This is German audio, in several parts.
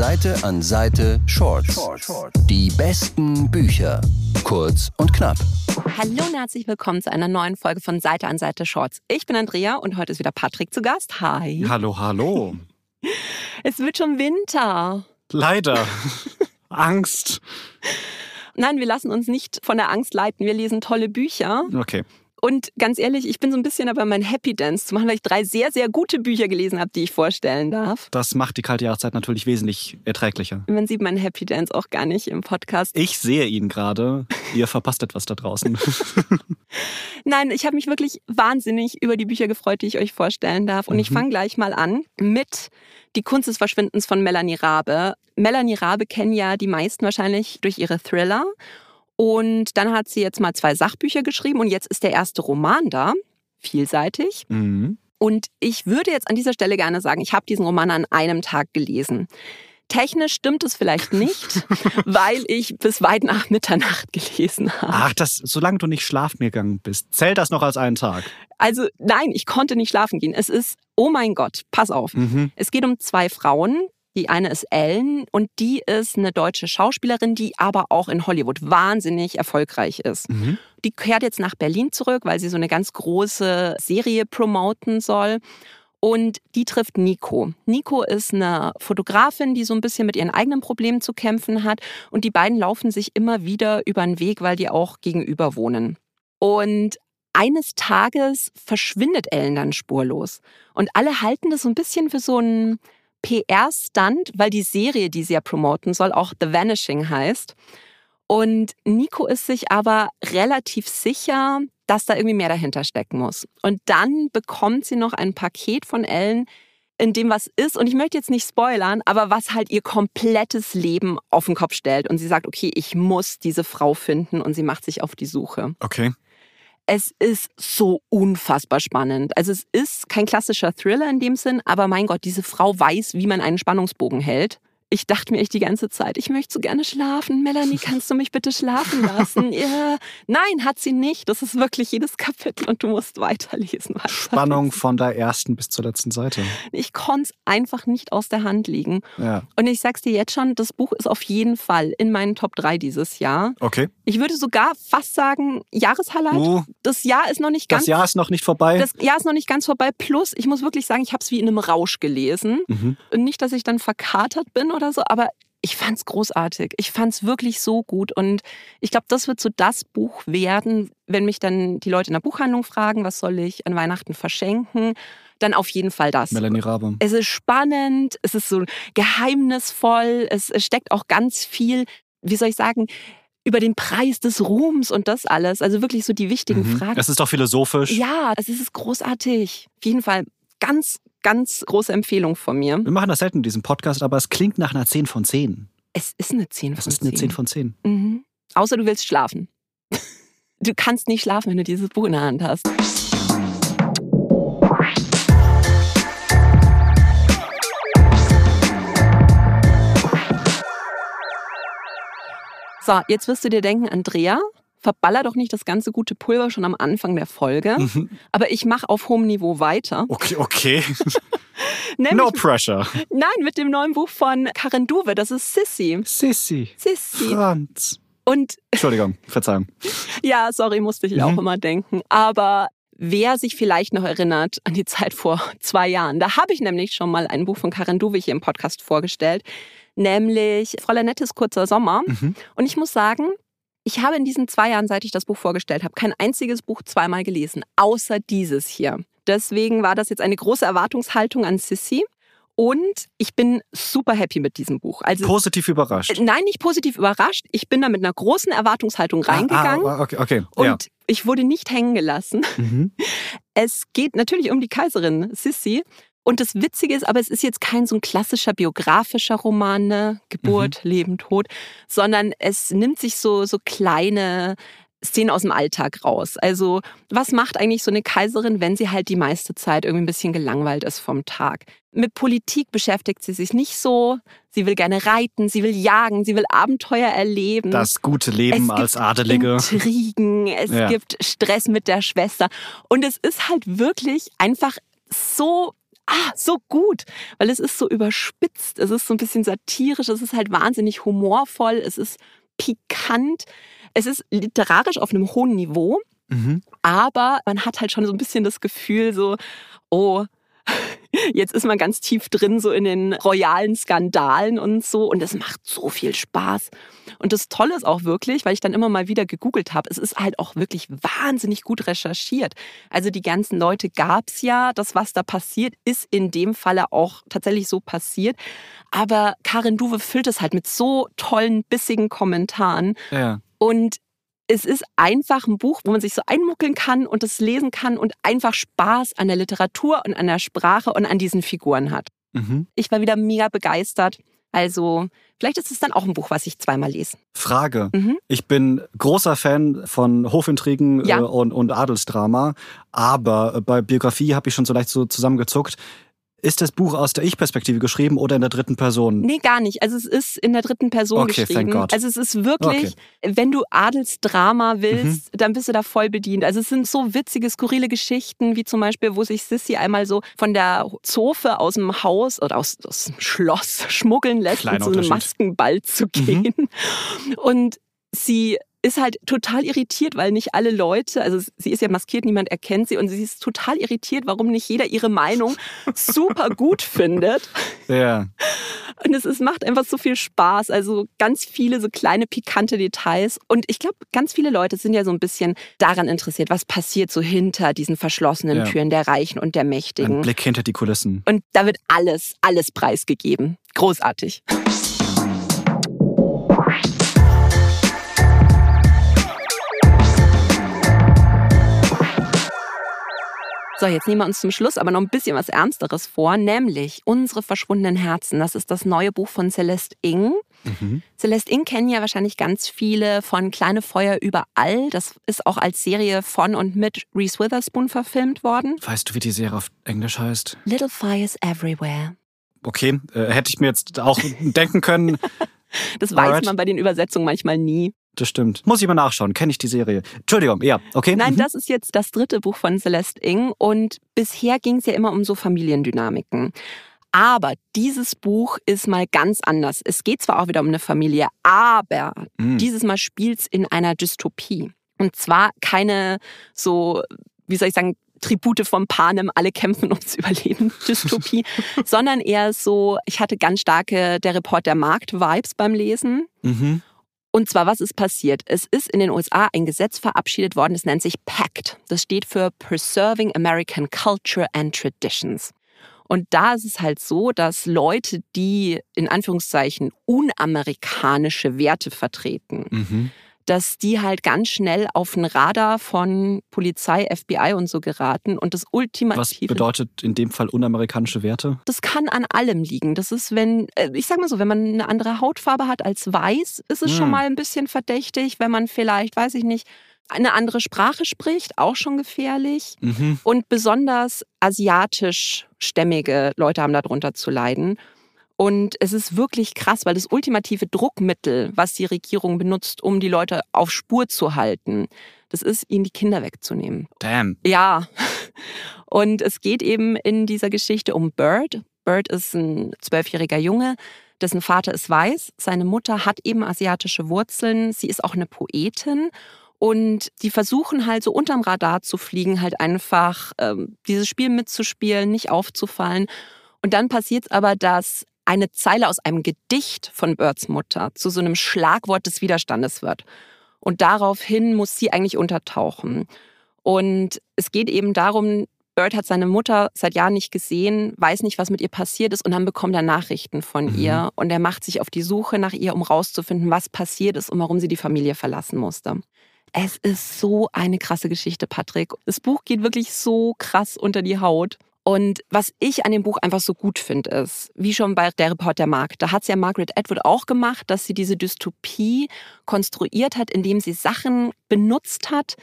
Seite an Seite Shorts. Die besten Bücher. Kurz und knapp. Hallo und herzlich willkommen zu einer neuen Folge von Seite an Seite Shorts. Ich bin Andrea und heute ist wieder Patrick zu Gast. Hi. Hallo, hallo. Es wird schon Winter. Leider. Angst. Nein, wir lassen uns nicht von der Angst leiten. Wir lesen tolle Bücher. Okay. Und ganz ehrlich, ich bin so ein bisschen dabei, mein Happy Dance zu machen, weil ich drei sehr, sehr gute Bücher gelesen habe, die ich vorstellen darf. Das macht die kalte Jahreszeit natürlich wesentlich erträglicher. Man sieht meinen Happy Dance auch gar nicht im Podcast. Ich sehe ihn gerade. Ihr verpasst etwas da draußen. Nein, ich habe mich wirklich wahnsinnig über die Bücher gefreut, die ich euch vorstellen darf. Und ich fange gleich mal an mit Die Kunst des Verschwindens von Melanie Rabe. Melanie Rabe kennen ja die meisten wahrscheinlich durch ihre Thriller. Und dann hat sie jetzt mal zwei Sachbücher geschrieben und jetzt ist der erste Roman da, vielseitig. Mhm. Und ich würde jetzt an dieser Stelle gerne sagen, ich habe diesen Roman an einem Tag gelesen. Technisch stimmt es vielleicht nicht, weil ich bis weit nach Mitternacht gelesen habe. Ach, das, solange du nicht schlafen gegangen bist, zählt das noch als einen Tag. Also nein, ich konnte nicht schlafen gehen. Es ist, oh mein Gott, pass auf. Mhm. Es geht um zwei Frauen. Die eine ist Ellen und die ist eine deutsche Schauspielerin, die aber auch in Hollywood wahnsinnig erfolgreich ist. Mhm. Die kehrt jetzt nach Berlin zurück, weil sie so eine ganz große Serie promoten soll. Und die trifft Nico. Nico ist eine Fotografin, die so ein bisschen mit ihren eigenen Problemen zu kämpfen hat. Und die beiden laufen sich immer wieder über den Weg, weil die auch gegenüber wohnen. Und eines Tages verschwindet Ellen dann spurlos. Und alle halten das so ein bisschen für so einen PR-Stunt, weil die Serie, die sie ja promoten soll, auch The Vanishing heißt. Und Nico ist sich aber relativ sicher, dass da irgendwie mehr dahinter stecken muss. Und dann bekommt sie noch ein Paket von Ellen, in dem was ist. Und ich möchte jetzt nicht spoilern, aber was halt ihr komplettes Leben auf den Kopf stellt. Und sie sagt, okay, ich muss diese Frau finden. Und sie macht sich auf die Suche. Okay. Es ist so unfassbar spannend. Also es ist kein klassischer Thriller in dem Sinn, aber mein Gott, diese Frau weiß, wie man einen Spannungsbogen hält. Ich dachte mir echt die ganze Zeit, ich möchte so gerne schlafen. Melanie, kannst du mich bitte schlafen lassen? ja. Nein, hat sie nicht. Das ist wirklich jedes Kapitel und du musst weiterlesen. weiterlesen. Spannung von der ersten bis zur letzten Seite. Ich konnte es einfach nicht aus der Hand legen. Ja. Und ich sag's dir jetzt schon, das Buch ist auf jeden Fall in meinen Top 3 dieses Jahr. Okay. Ich würde sogar fast sagen, Jahreshighlight. Uh, Das Jahr ist noch nicht ganz das Jahr ist noch nicht vorbei. Das Jahr ist noch nicht ganz vorbei. Plus, ich muss wirklich sagen, ich habe es wie in einem Rausch gelesen. Mhm. Und nicht, dass ich dann verkatert bin oder so, aber ich fand es großartig. Ich fand es wirklich so gut. Und ich glaube, das wird so das Buch werden, wenn mich dann die Leute in der Buchhandlung fragen, was soll ich an Weihnachten verschenken, dann auf jeden Fall das. Melanie Rabe. Es ist spannend, es ist so geheimnisvoll, es, steckt auch ganz viel, wie soll ich sagen, über den Preis des Ruhms und das alles. Also wirklich so die wichtigen Mhm. Fragen. Es ist doch philosophisch. Ja, es ist großartig. Auf jeden Fall ganz, ganz große Empfehlung von mir. Wir machen das selten in diesem Podcast, aber es klingt nach einer 10 von 10. Es ist eine 10 Es von ist eine 10. 10 von 10. Mhm. Außer du willst schlafen. Du kannst nicht schlafen, wenn du dieses Buch in der Hand hast. So, jetzt wirst du dir denken, Andrea, verballer doch nicht das ganze gute Pulver schon am Anfang der Folge. Mhm. Aber ich mache auf hohem Niveau weiter. Okay, okay. Nämlich, no pressure. Nein, mit dem neuen Buch von Karen Duwe, das ist Sissy. Sissi. Sissy. Franz. Und Entschuldigung, Verzeihung. ja, sorry, musste ich auch Mhm. immer denken. Aber wer sich vielleicht noch erinnert an die Zeit vor zwei Jahren, da habe ich nämlich schon mal ein Buch von Karen Duwe hier im Podcast vorgestellt, nämlich Fräulein Nettes kurzer Sommer. Mhm. Und ich muss sagen, ich habe in diesen zwei Jahren, seit ich das Buch vorgestellt habe, kein einziges Buch zweimal gelesen, außer dieses hier. Deswegen war das jetzt eine große Erwartungshaltung an Sissy. Und ich bin super happy mit diesem Buch. Also Positiv überrascht. Nein, nicht positiv überrascht. Ich bin da mit einer großen Erwartungshaltung reingegangen Ah, ah, okay, okay. und ja. ich wurde nicht hängen gelassen. Mhm. Es geht natürlich um die Kaiserin Sissi. Und das Witzige ist, aber es ist jetzt kein so ein klassischer biografischer Roman, ne? Geburt, Mhm. Leben, Tod, sondern es nimmt sich so, so kleine Szenen aus dem Alltag raus. Also, was macht eigentlich so eine Kaiserin, wenn sie halt die meiste Zeit irgendwie ein bisschen gelangweilt ist vom Tag? Mit Politik beschäftigt sie sich nicht so. Sie will gerne reiten, sie will jagen, sie will Abenteuer erleben. Das gute Leben Es als gibt Adelige. Intrigen, es Ja. gibt Stress mit der Schwester. Und es ist halt wirklich einfach so ah, so gut, weil es ist so überspitzt, es ist so ein bisschen satirisch, es ist halt wahnsinnig humorvoll, es ist pikant, es ist literarisch auf einem hohen Niveau, Mhm. aber man hat halt schon so ein bisschen das Gefühl, so, oh, jetzt ist man ganz tief drin, so in den royalen Skandalen und so. Und es macht so viel Spaß. Und das Tolle ist auch wirklich, weil ich dann immer mal wieder gegoogelt habe, es ist halt auch wirklich wahnsinnig gut recherchiert. Also die ganzen Leute gab's ja. Das, was da passiert, ist in dem Falle auch tatsächlich so passiert. Aber Karin Duwe füllt es halt mit so tollen, bissigen Kommentaren. Ja. Und es ist einfach ein Buch, wo man sich so einmuckeln kann und es lesen kann und einfach Spaß an der Literatur und an der Sprache und an diesen Figuren hat. Mhm. Ich war wieder mega begeistert. Also, vielleicht ist es dann auch ein Buch, was ich zweimal lese. Frage. Mhm. Ich bin großer Fan von Hofintrigen Ja. äh, und, und Adelsdrama, aber äh, bei Biografie habe ich schon so leicht so zusammengezuckt. Ist das Buch aus der Ich-Perspektive geschrieben oder in der dritten Person? Nee, gar nicht. Also es ist in der dritten Person Okay, thank geschrieben. God. Also es ist wirklich, wenn du Adelsdrama willst, dann bist du da voll bedient. Also es sind so witzige, skurrile Geschichten, wie zum Beispiel, wo sich Sissy einmal so von der Zofe aus dem Haus oder aus, aus dem Schloss schmuggeln lässt, so einen Unterschied. Maskenball zu gehen. Und sie ist halt total irritiert, weil nicht alle Leute, also sie ist ja maskiert, niemand erkennt sie und sie ist total irritiert, warum nicht jeder ihre Meinung super gut findet. Ja. Und es, es macht einfach so viel Spaß. Also ganz viele so kleine pikante Details. Und ich glaube, ganz viele Leute sind ja so ein bisschen daran interessiert, was passiert so hinter diesen verschlossenen Ja. Türen der Reichen und der Ein Mächtigen. Blick hinter die Kulissen. Und da wird alles, alles preisgegeben. Großartig. So, jetzt nehmen wir uns zum Schluss aber noch ein bisschen was Ernsteres vor, nämlich Unsere verschwundenen Herzen. Das ist das neue Buch von Celeste Ng. Mhm. Celeste Ng kennen ja wahrscheinlich ganz viele von Kleine Feuer überall. Das ist auch als Serie von und mit Reese Witherspoon verfilmt worden. Weißt du, wie die Serie auf Englisch heißt? Little Fires Everywhere. Okay, äh, hätte ich mir jetzt auch denken können. Das weiß Alright. man bei den Übersetzungen manchmal nie. Das stimmt. Muss ich mal nachschauen. Kenne ich die Serie? Entschuldigung, ja, okay. Nein, Mhm. das ist jetzt das dritte Buch von Celeste Ng und bisher ging es ja immer um so Familiendynamiken. Aber dieses Buch ist mal ganz anders. Es geht zwar auch wieder um eine Familie, aber Mhm. dieses Mal spielt es in einer Dystopie. Und zwar keine so, wie soll ich sagen, Tribute vom Panem, alle kämpfen ums Überleben, Dystopie, sondern eher so, ich hatte ganz starke Der Report der Markt-Vibes beim Lesen. Mhm. Und zwar, was ist passiert? Es ist in den USA ein Gesetz verabschiedet worden, das nennt sich PACT. Das steht für Preserving American Culture and Traditions. Und da ist es halt so, dass Leute, die in Anführungszeichen unamerikanische Werte vertreten, Mhm. Dass die halt ganz schnell auf den Radar von Polizei, FBI und so geraten. Und das Was ultimative bedeutet in dem Fall unamerikanische Werte? das kann an allem liegen. Das ist, wenn, äh, ich sag mal so, wenn man eine andere Hautfarbe hat als weiß, ist es schon Hm. mal ein bisschen verdächtig. Wenn man vielleicht, weiß ich nicht, eine andere Sprache spricht, auch schon gefährlich. Mhm. Und besonders asiatisch-stämmige Leute haben darunter zu leiden. Und es ist wirklich krass, weil das ultimative Druckmittel, was die Regierung benutzt, um die Leute auf Spur zu halten, das ist, ihnen die Kinder wegzunehmen. Damn. Ja. Und es geht eben in dieser Geschichte um Bird. Bird ist ein zwölfjähriger Junge, dessen Vater ist weiß. Seine Mutter hat eben asiatische Wurzeln. Sie ist auch eine Poetin. Und die versuchen halt so unterm Radar zu fliegen, halt einfach ähm, dieses Spiel mitzuspielen, nicht aufzufallen. Und dann passiert es aber, dass eine Zeile aus einem Gedicht von Birds Mutter zu so einem Schlagwort des Widerstandes wird. Und daraufhin muss sie eigentlich untertauchen. Und es geht eben darum, Bird hat seine Mutter seit Jahren nicht gesehen, weiß nicht, was mit ihr passiert ist und dann bekommt er Nachrichten von Mhm. ihr und er macht sich auf die Suche nach ihr, um rauszufinden, was passiert ist und warum sie die Familie verlassen musste. Es ist so eine krasse Geschichte, Patrick. Das Buch geht wirklich so krass unter die Haut. Und was ich an dem Buch einfach so gut finde, ist, wie schon bei Der Report der Markt, da hat es ja Margaret Atwood auch gemacht, dass sie diese Dystopie konstruiert hat, indem sie Sachen benutzt hat,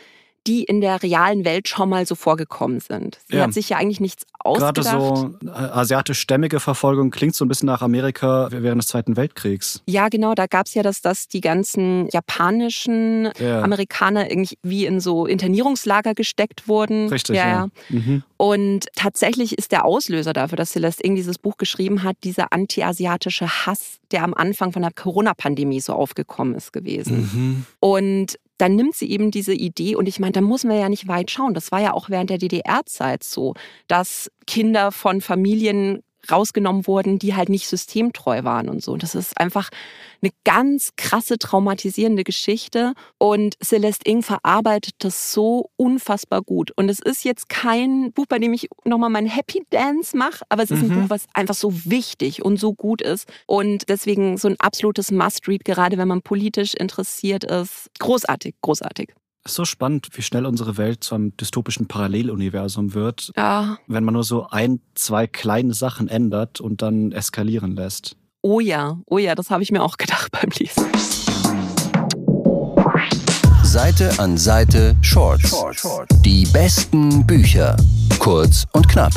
die in der realen Welt schon mal so vorgekommen sind. Sie Ja. hat sich ja eigentlich nichts Gerade ausgedacht. so äh, asiatisch-stämmige Verfolgung klingt so ein bisschen nach Amerika während des Zweiten Weltkriegs. Ja, genau, da gab es ja das, dass die ganzen japanischen Ja. Amerikaner irgendwie wie in so Internierungslager gesteckt wurden. Richtig, ja. ja. ja. Mhm. Und tatsächlich ist der Auslöser dafür, dass Celeste Ng dieses Buch geschrieben hat, dieser anti-asiatische Hass, der am Anfang von der Corona-Pandemie so aufgekommen ist gewesen. Mhm. Und dann nimmt sie eben diese Idee und ich meine, da muss man ja nicht weit schauen. Das war ja auch während der DDR-Zeit so, dass Kinder von Familien rausgenommen wurden, die halt nicht systemtreu waren und so. Und das ist einfach eine ganz krasse traumatisierende Geschichte und Celeste Ng verarbeitet das so unfassbar gut. Und es ist jetzt kein Buch, bei dem ich nochmal meinen Happy Dance mache, aber es ist ein Mhm. Buch, was einfach so wichtig und so gut ist und deswegen so ein absolutes Must-Read, gerade wenn man politisch interessiert ist. Großartig, großartig. Ist so spannend, wie schnell unsere Welt zu einem dystopischen Paralleluniversum wird, Ja, wenn man nur so ein, zwei kleine Sachen ändert und dann eskalieren lässt. oh ja, oh ja, das habe ich mir auch gedacht beim Lesen. Seite an Seite Shorts. Die besten Bücher. Kurz und knapp.